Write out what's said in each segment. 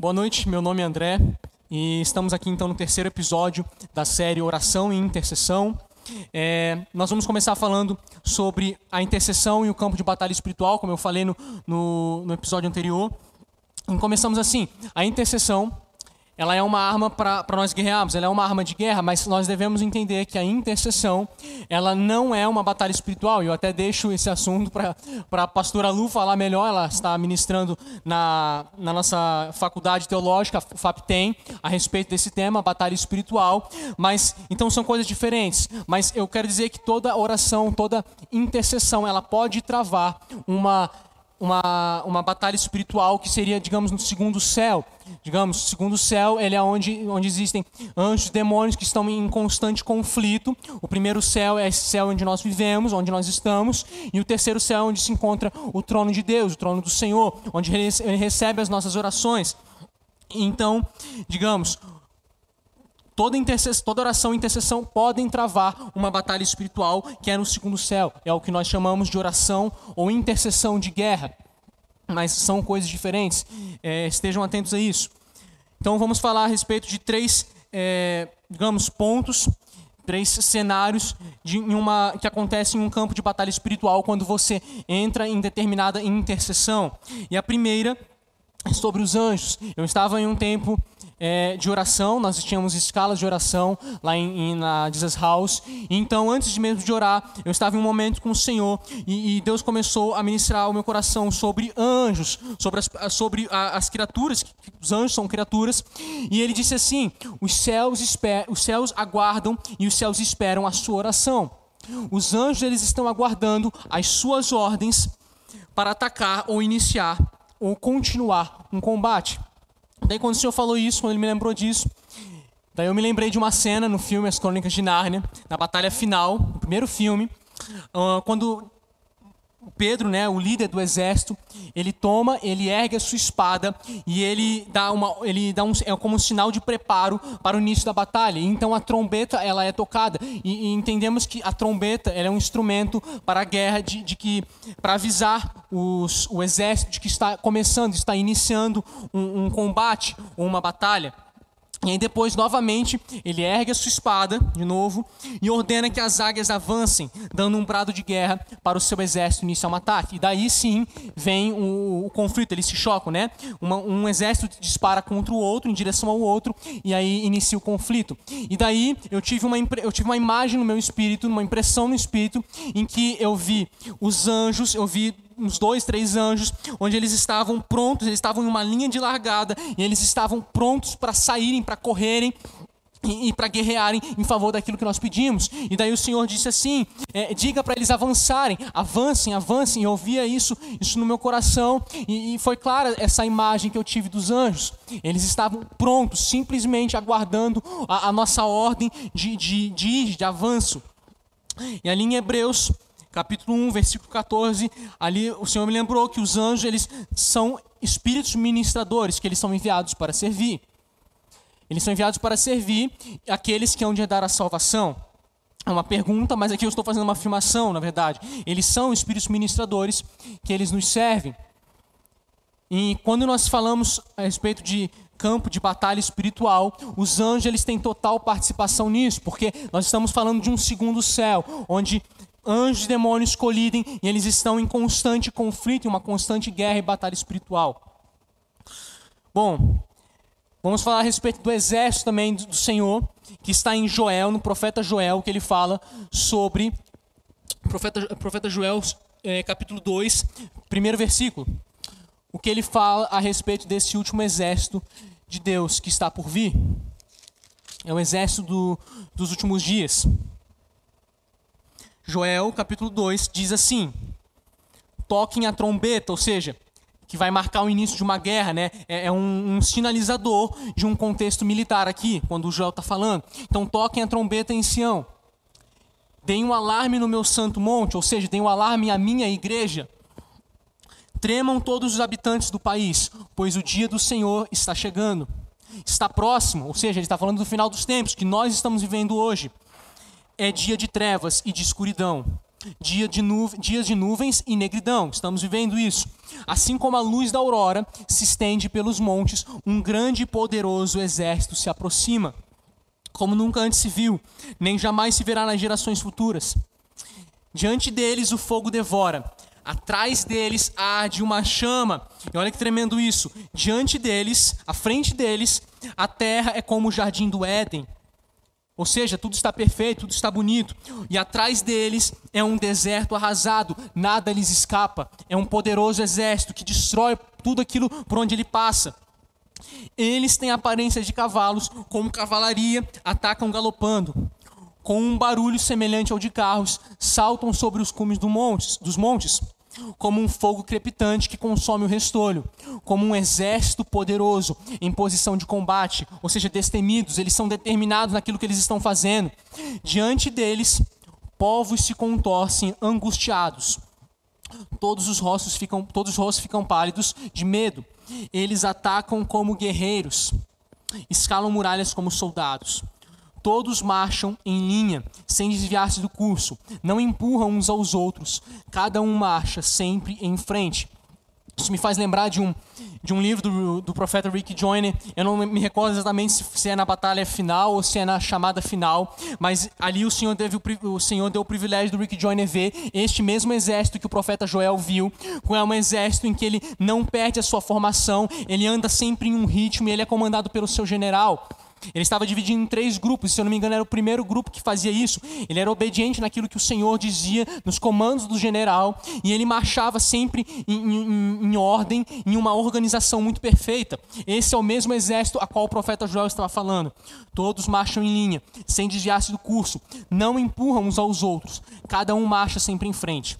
Boa noite, meu nome é André e estamos aqui então no terceiro episódio da série Oração e Intercessão. É, nós vamos começar falando sobre a intercessão e o campo de batalha espiritual, como eu falei no, no, no episódio anterior. E começamos assim: a intercessão ela é uma arma para nós guerrearmos, ela é uma arma de guerra, mas nós devemos entender que a intercessão, ela não é uma batalha espiritual. Eu até deixo esse assunto para a pastora Lu falar melhor, ela está ministrando na, na nossa faculdade teológica, FAPTEM, a respeito desse tema, batalha espiritual. Mas, então são coisas diferentes. Mas eu quero dizer que toda oração, toda intercessão, ela pode travar uma uma, uma batalha espiritual que seria, digamos, no segundo céu. Digamos, o segundo céu, ele é onde, onde existem anjos e demônios que estão em constante conflito. O primeiro céu é esse céu onde nós vivemos, onde nós estamos. E o terceiro céu é onde se encontra o trono de Deus, o trono do Senhor, onde ele recebe as nossas orações. Então, digamos, toda, toda oração e intercessão podem travar uma batalha espiritual que é no segundo céu. É o que nós chamamos de oração ou intercessão de guerra. Mas são coisas diferentes. É, estejam atentos a isso. Então vamos falar a respeito de três, é, digamos, pontos, três cenários de uma, que acontecem em um campo de batalha espiritual quando você entra em determinada intercessão. E a primeira sobre os anjos. Eu estava em um tempo é, de oração, nós tínhamos escalas de oração lá em, em, na Jesus House. Então, antes mesmo de orar, eu estava em um momento com o Senhor e, e Deus começou a ministrar o meu coração sobre anjos, sobre as, sobre as criaturas, os anjos são criaturas. E ele disse assim: os céus, esper, os céus aguardam e os céus esperam a sua oração. Os anjos eles estão aguardando as suas ordens para atacar ou iniciar ou continuar um combate. Daí quando o senhor falou isso, quando ele me lembrou disso, daí eu me lembrei de uma cena no filme As Crônicas de Nárnia, na batalha final, no primeiro filme, uh, quando Pedro, né, o líder do exército, ele toma, ele ergue a sua espada e ele dá uma, ele dá um, é como um sinal de preparo para o início da batalha. Então a trombeta ela é tocada e, e entendemos que a trombeta é um instrumento para a guerra de, de que para avisar os, o exército de que está começando, está iniciando um, um combate ou uma batalha. E aí depois, novamente, ele ergue a sua espada, de novo, e ordena que as águias avancem, dando um brado de guerra para o seu exército iniciar um ataque. E daí sim vem o, o conflito, eles se chocam, né? Uma, um exército dispara contra o outro, em direção ao outro, e aí inicia o conflito. E daí eu tive uma, eu tive uma imagem no meu espírito, uma impressão no espírito, em que eu vi os anjos, eu vi uns dois, três anjos, onde eles estavam prontos, eles estavam em uma linha de largada, e eles estavam prontos para saírem, para correrem, e, e para guerrearem em favor daquilo que nós pedimos. E daí o Senhor disse assim: é, diga para eles avançarem, avancem, avancem. Eu ouvia isso, isso no meu coração, e, e, foi clara essa imagem que eu tive dos anjos. Eles estavam prontos, simplesmente aguardando a, a nossa ordem de, de, de, de avanço. E ali em Hebreus capítulo 1, versículo 14, ali o Senhor me lembrou que os anjos, eles são espíritos ministradores, que eles são enviados para servir. Eles são enviados para servir aqueles que hão de dar a salvação. É uma pergunta, mas aqui eu estou fazendo uma afirmação, na verdade. Eles são espíritos ministradores que eles nos servem. E quando nós falamos a respeito de campo de batalha espiritual, os anjos eles têm total participação nisso, porque nós estamos falando de um segundo céu, onde anjos e demônios colidem e eles estão em constante conflito, em uma constante guerra e batalha espiritual. Bom, vamos falar a respeito do exército também do Senhor, que está em Joel, no profeta Joel, que ele fala sobre. Profeta, profeta Joel, é, capítulo 2, primeiro versículo. O que ele fala a respeito desse último exército de Deus que está por vir. É o exército do, dos últimos dias. Joel, capítulo 2, diz assim: toquem a trombeta, ou seja, que vai marcar o início de uma guerra, né? É, é um, um, sinalizador de um contexto militar aqui, quando o Joel está falando. Então, toquem a trombeta em Sião. Deem um alarme no meu santo monte, ou seja, deem um alarme à minha igreja. Tremam todos os habitantes do país, pois o dia do Senhor está chegando. Está próximo, ou seja, ele está falando do final dos tempos, que nós estamos vivendo hoje é dia de trevas e de escuridão. dia de dias de nuvens e negridão. Estamos vivendo isso. Assim como a luz da aurora se estende pelos montes, um grande e poderoso exército se aproxima, como nunca antes se viu, nem jamais se verá nas gerações futuras. Diante deles o fogo devora, atrás deles arde uma chama. E olha que tremendo isso. Diante deles, à frente deles, a terra é como o jardim do Éden. Ou seja, tudo está perfeito, tudo está bonito. E atrás deles é um deserto arrasado, nada lhes escapa. É um poderoso exército que destrói tudo aquilo por onde ele passa. Eles têm aparência de cavalos, como cavalaria, atacam galopando com um barulho semelhante ao de carros, saltam sobre os cumes do montes, dos montes, como um fogo crepitante que consome o restolho, como um exército poderoso em posição de combate, ou seja, destemidos, eles são determinados naquilo que eles estão fazendo. Diante deles, povos se contorcem angustiados. Todos os rostos ficam, todos os rostos ficam pálidos de medo. Eles atacam como guerreiros, escalam muralhas como soldados. Todos marcham em linha, sem desviar-se do curso, não empurram uns aos outros, cada um marcha sempre em frente. Isso me faz lembrar de um, de um livro do, do profeta Rick Joyner. Eu não me recordo exatamente se, se, é na batalha final ou se é na chamada final, mas ali o Senhor, teve o, o Senhor deu o privilégio do Rick Joyner ver este mesmo exército que o profeta Joel viu, com é um exército em que ele não perde a sua formação, ele anda sempre em um ritmo e ele é comandado pelo seu general. Ele estava dividido em três grupos, se eu não me engano, era o primeiro grupo que fazia isso. Ele era obediente naquilo que o Senhor dizia, nos comandos do general, e ele marchava sempre em, em, em ordem, em uma organização muito perfeita. Esse é o mesmo exército a qual o profeta Joel estava falando. Todos marcham em linha, sem desviar-se do curso, não empurram uns aos outros, cada um marcha sempre em frente.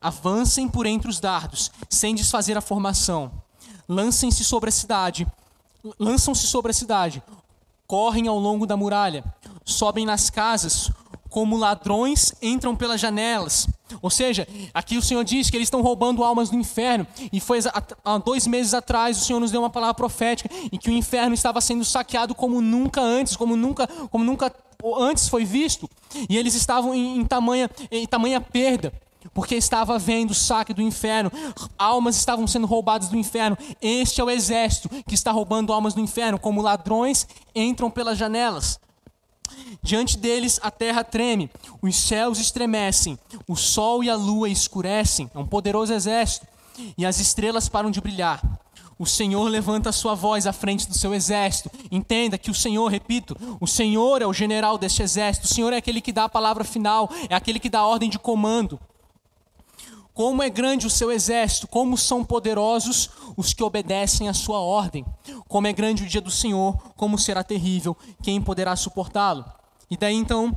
Avancem por entre os dardos, sem desfazer a formação. Lancem-se sobre a cidade lançam-se sobre a cidade, correm ao longo da muralha, sobem nas casas, como ladrões entram pelas janelas. Ou seja, aqui o Senhor diz que eles estão roubando almas do inferno. E foi há dois meses atrás o Senhor nos deu uma palavra profética em que o inferno estava sendo saqueado como nunca antes, como nunca, como nunca antes foi visto. E eles estavam em, em tamanha, em tamanha perda porque estava vendo o saque do inferno, almas estavam sendo roubadas do inferno. Este é o exército que está roubando almas do inferno, como ladrões entram pelas janelas. Diante deles a terra treme, os céus estremecem, o sol e a lua escurecem, é um poderoso exército, e as estrelas param de brilhar. O Senhor levanta a sua voz à frente do seu exército. Entenda que o Senhor, repito, o Senhor é o general deste exército, o Senhor é aquele que dá a palavra final, é aquele que dá a ordem de comando. Como é grande o seu exército, como são poderosos os que obedecem à sua ordem. Como é grande o dia do Senhor, como será terrível, quem poderá suportá-lo. E daí então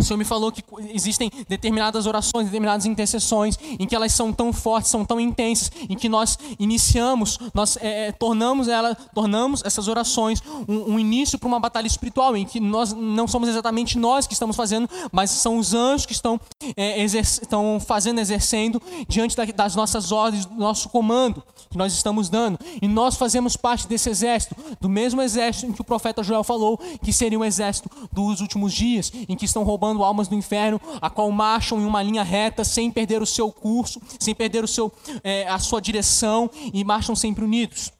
o Senhor me falou que existem determinadas orações, determinadas intercessões, em que elas são tão fortes, são tão intensas, em que nós iniciamos, nós é, é tornamos ela, tornamos essas orações um, um início para uma batalha espiritual, em que nós não somos exatamente nós que estamos fazendo, mas são os anjos que estão, é, estão fazendo, exercendo diante da, das nossas ordens, do nosso comando que nós estamos dando. E nós fazemos parte desse exército, do mesmo exército em que o profeta Joel falou que seria um exército dos últimos dias, em que estão roubando almas do inferno, a qual marcham em uma linha reta, sem perder o seu curso, sem perder o seu, é, a sua direção e marcham sempre unidos.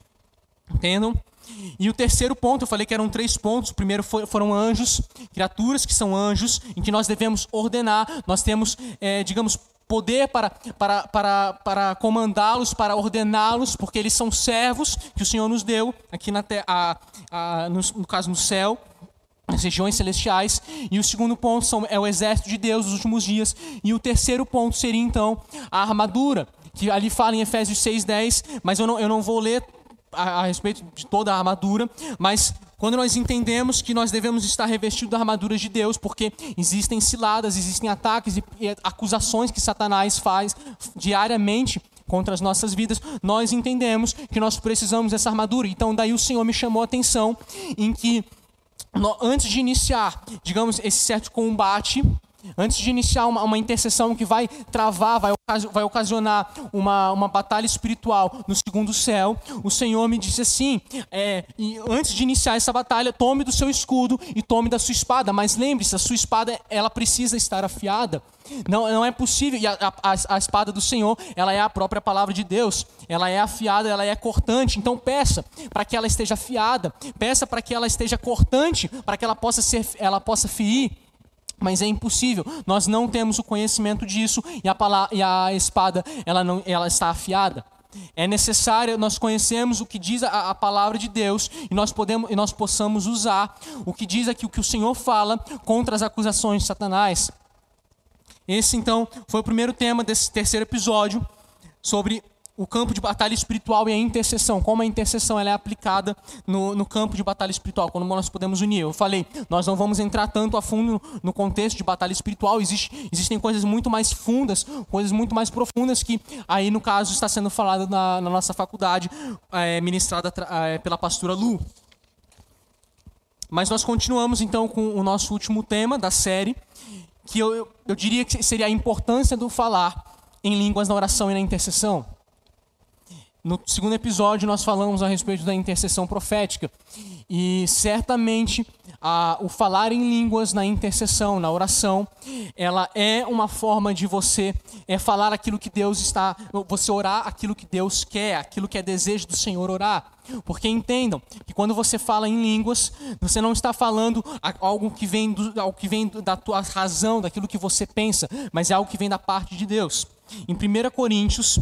Entendam? E o terceiro ponto, eu falei que eram três pontos. O primeiro foi, foram anjos, criaturas que são anjos, em que nós devemos ordenar, nós temos, é, digamos, poder para, para, para, para comandá-los, para ordená-los, porque eles são servos que o Senhor nos deu, aqui na a, a, no, no caso no céu, nas regiões celestiais. E o segundo ponto são, é o exército de Deus nos últimos dias. E o terceiro ponto seria então a armadura, que ali fala em Efésios 6,10, mas eu não, eu não vou ler a, a respeito de toda a armadura, mas quando nós entendemos que nós devemos estar revestidos da armadura de Deus, porque existem ciladas, existem ataques e, e acusações que Satanás faz diariamente contra as nossas vidas, nós entendemos que nós precisamos dessa armadura. Então, daí o Senhor me chamou a atenção em que, antes de iniciar, digamos, esse certo combate, Antes de iniciar uma, uma intercessão que vai travar, vai, vai ocasionar uma, uma batalha espiritual no segundo céu, o Senhor me disse assim: é, antes de iniciar essa batalha, tome do seu escudo e tome da sua espada. Mas lembre-se, a sua espada ela precisa estar afiada. Não, não é possível. E a, a, a espada do Senhor, ela é a própria palavra de Deus. Ela é afiada, ela é cortante. Então peça para que ela esteja afiada. Peça para que ela esteja cortante, para que ela possa ser, ela possa ferir. Mas é impossível. Nós não temos o conhecimento disso e a, palavra, e a espada ela não, ela está afiada. É necessário nós conhecemos o que diz a, a, palavra de Deus e nós podemos e nós possamos usar o que diz aqui o que o Senhor fala contra as acusações de Satanás. Esse então foi o primeiro tema desse terceiro episódio sobre o campo de batalha espiritual e a intercessão, como a intercessão ela é aplicada no, no, campo de batalha espiritual, quando nós podemos unir. Eu falei, nós não vamos entrar tanto a fundo no contexto de batalha espiritual, Existe, existem coisas muito mais fundas, coisas muito mais profundas que aí no caso está sendo falado na, na nossa faculdade, é, ministrada é, pela pastora Lu. Mas nós continuamos então com o nosso último tema da série, que eu, eu, eu diria que seria a importância do falar em línguas na oração e na intercessão. No segundo episódio, nós falamos a respeito da intercessão profética. E certamente a, o falar em línguas na intercessão, na oração, ela é uma forma de você é falar aquilo que Deus está, você orar aquilo que Deus quer, aquilo que é desejo do Senhor orar. Porque entendam que quando você fala em línguas, você não está falando algo que vem, do, algo que vem da tua razão, daquilo que você pensa, mas é algo que vem da parte de Deus. Em 1 Coríntios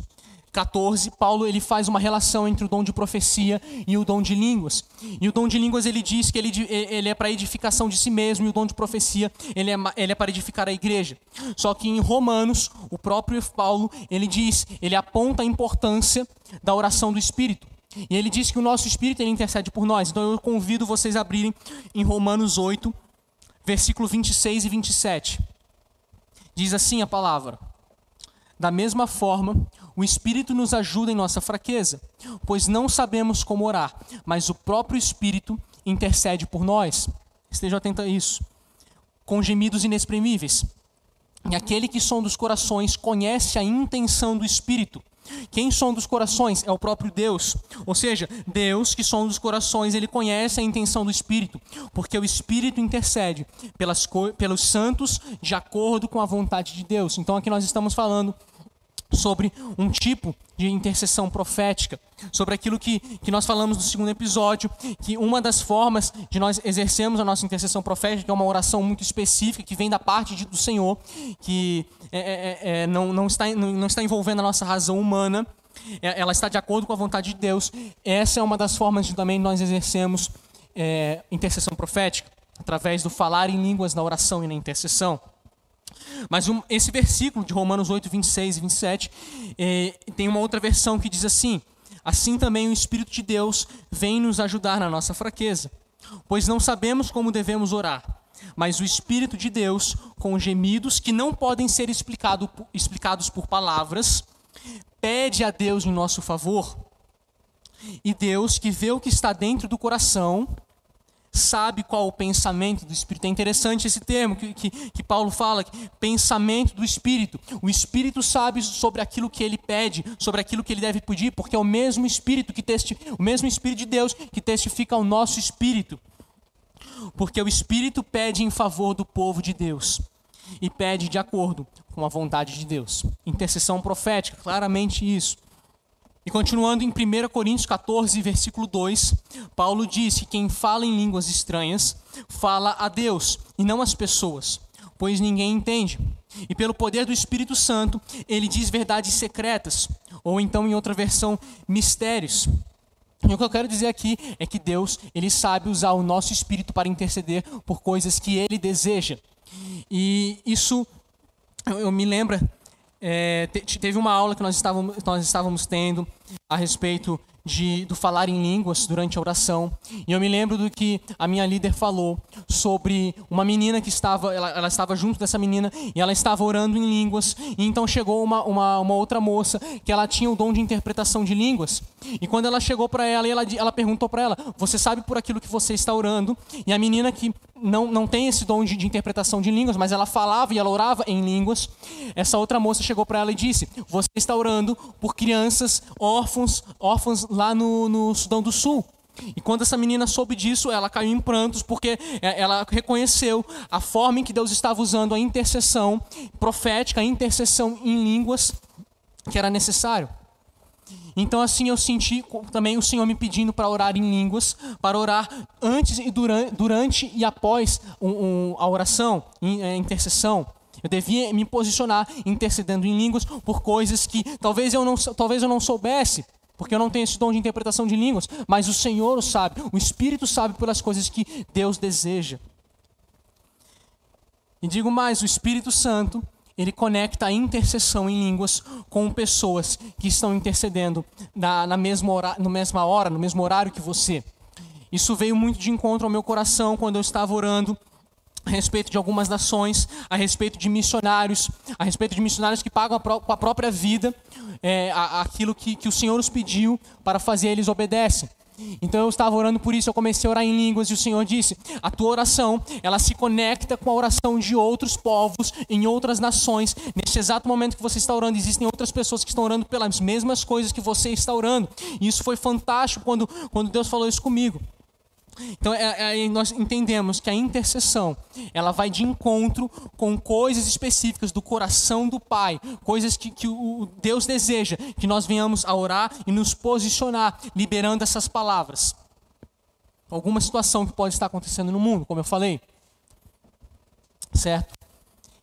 14, Paulo ele faz uma relação entre o dom de profecia e o dom de línguas. E o dom de línguas ele diz que ele, ele é para edificação de si mesmo e o dom de profecia ele é, ele é para edificar a igreja. Só que em Romanos, o próprio Paulo ele diz, ele aponta a importância da oração do Espírito. E ele diz que o nosso Espírito ele intercede por nós. Então eu convido vocês a abrirem em Romanos 8, versículo 26 e 27. Diz assim a palavra: Da mesma forma, o Espírito nos ajuda em nossa fraqueza, pois não sabemos como orar, mas o próprio Espírito intercede por nós. Esteja atento a isso. Com gemidos inexprimíveis. E aquele que sonda os corações conhece a intenção do Espírito. Quem sonda os corações é o próprio Deus. Ou seja, Deus que sonda os corações, ele conhece a intenção do Espírito, porque o Espírito intercede pelas, pelos santos de acordo com a vontade de Deus. Então aqui nós estamos falando sobre um tipo de intercessão profética, sobre aquilo que, que nós falamos no segundo episódio, que uma das formas de nós exercermos a nossa intercessão profética é uma oração muito específica que vem da parte de, do Senhor, que é, é, é, é não, não, está, não, não está envolvendo a nossa razão humana, é, ela está de acordo com a vontade de Deus. Essa é uma das formas de também nós exercemos é, intercessão profética, através do falar em línguas na oração e na intercessão. Mas um, esse versículo de Romanos 8, 26 e 27 é, tem uma outra versão que diz assim: Assim também o Espírito de Deus vem nos ajudar na nossa fraqueza, pois não sabemos como devemos orar, mas o Espírito de Deus, com gemidos que não podem ser explicado, explicados por palavras, pede a Deus em nosso favor. E Deus, que vê o que está dentro do coração, sabe qual o pensamento do Espírito. É interessante esse termo que, que, que, Paulo fala, pensamento do Espírito. O Espírito sabe sobre aquilo que ele pede, sobre aquilo que ele deve pedir, porque é o mesmo Espírito que testi, o mesmo Espírito de Deus que testifica ao nosso espírito. Porque o Espírito pede em favor do povo de Deus e pede de acordo com a vontade de Deus. Intercessão profética, claramente isso. E continuando em 1 Coríntios 14, versículo 2, Paulo diz que quem fala em línguas estranhas fala a Deus e não às pessoas, pois ninguém entende. E pelo poder do Espírito Santo, ele diz verdades secretas, ou então em outra versão, mistérios. E o que eu quero dizer aqui é que Deus, ele sabe usar o nosso espírito para interceder por coisas que ele deseja. E isso eu me lembra é, teve uma aula que nós estávamos, nós estávamos tendo a respeito de, do falar em línguas durante a oração. E eu me lembro do que a minha líder falou sobre uma menina que estava, ela, ela estava junto dessa menina e ela estava orando em línguas. E então chegou uma, uma, uma outra moça que ela tinha o dom de interpretação de línguas. E quando ela chegou para ela, ela, ela perguntou para ela: Você sabe por aquilo que você está orando? E a menina que não, não tem esse dom de, de, interpretação de línguas, mas ela falava e ela orava em línguas. Essa outra moça chegou para ela e disse: Você está orando por crianças órfãos, órfãos lá no, no Sudão do Sul. E quando essa menina soube disso, ela caiu em prantos, porque é, ela reconheceu a forma em que Deus estava usando a intercessão profética, a intercessão em línguas, que era necessário. Então, assim, eu senti também o Senhor me pedindo para orar em línguas, para orar antes e durante, durante e após um, um, a oração, a é, intercessão. Eu devia me posicionar intercedendo em línguas por coisas que talvez eu não, talvez eu não soubesse, porque eu não tenho esse dom de interpretação de línguas, mas o Senhor o sabe, o Espírito sabe pelas coisas que Deus deseja. E digo mais, o Espírito Santo, ele conecta a intercessão em línguas com pessoas que estão intercedendo na, na mesma hora, no mesma hora, no mesmo horário que você. Isso veio muito de encontro ao meu coração quando eu estava orando a respeito de algumas nações, a respeito de missionários, a respeito de missionários que pagam com a própria vida é, aquilo que, que o Senhor os pediu para fazer, eles obedecem. Então eu estava orando por isso, eu comecei a orar em línguas e o Senhor disse: "A tua oração, ela se conecta com a oração de outros povos em outras nações. Neste exato momento que você está orando, existem outras pessoas que estão orando pelas mesmas coisas que você está orando. E isso foi fantástico quando quando Deus falou isso comigo. Então é, é, nós entendemos que a intercessão ela vai de encontro com coisas específicas do coração do Pai, coisas que, que o Deus deseja que nós venhamos a orar e nos posicionar liberando essas palavras. Alguma situação que pode estar acontecendo no mundo, como eu falei, certo?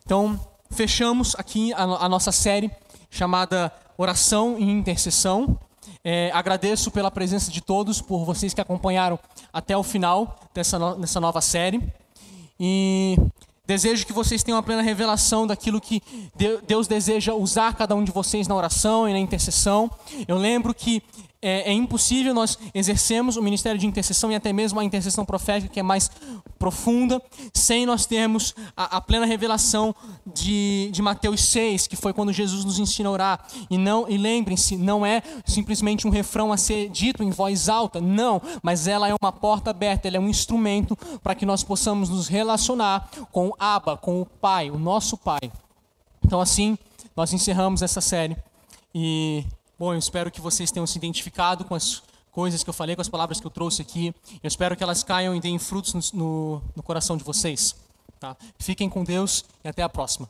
Então fechamos aqui a, a nossa série chamada Oração e Intercessão. É, agradeço pela presença de todos, por vocês que acompanharam até o final dessa, no, dessa nova série. E desejo que vocês tenham uma plena revelação daquilo que Deus deseja usar cada um de vocês na oração e na intercessão. Eu lembro que é, é, impossível nós exercermos o ministério de intercessão e até mesmo a intercessão profética, que é mais profunda, sem nós termos a, a, plena revelação de, de Mateus 6, que foi quando Jesus nos ensina a orar. E, não, e lembrem-se, não é simplesmente um refrão a ser dito em voz alta, não, mas ela é uma porta aberta, ela é um instrumento para que nós possamos nos relacionar com o Abba, com o Pai, o nosso Pai. Então, assim, nós encerramos essa série. E Bom, eu espero que vocês tenham se identificado com as coisas que eu falei, com as palavras que eu trouxe aqui. Eu espero que elas caiam e deem frutos no, no, no coração de vocês. Tá? Fiquem com Deus e até a próxima.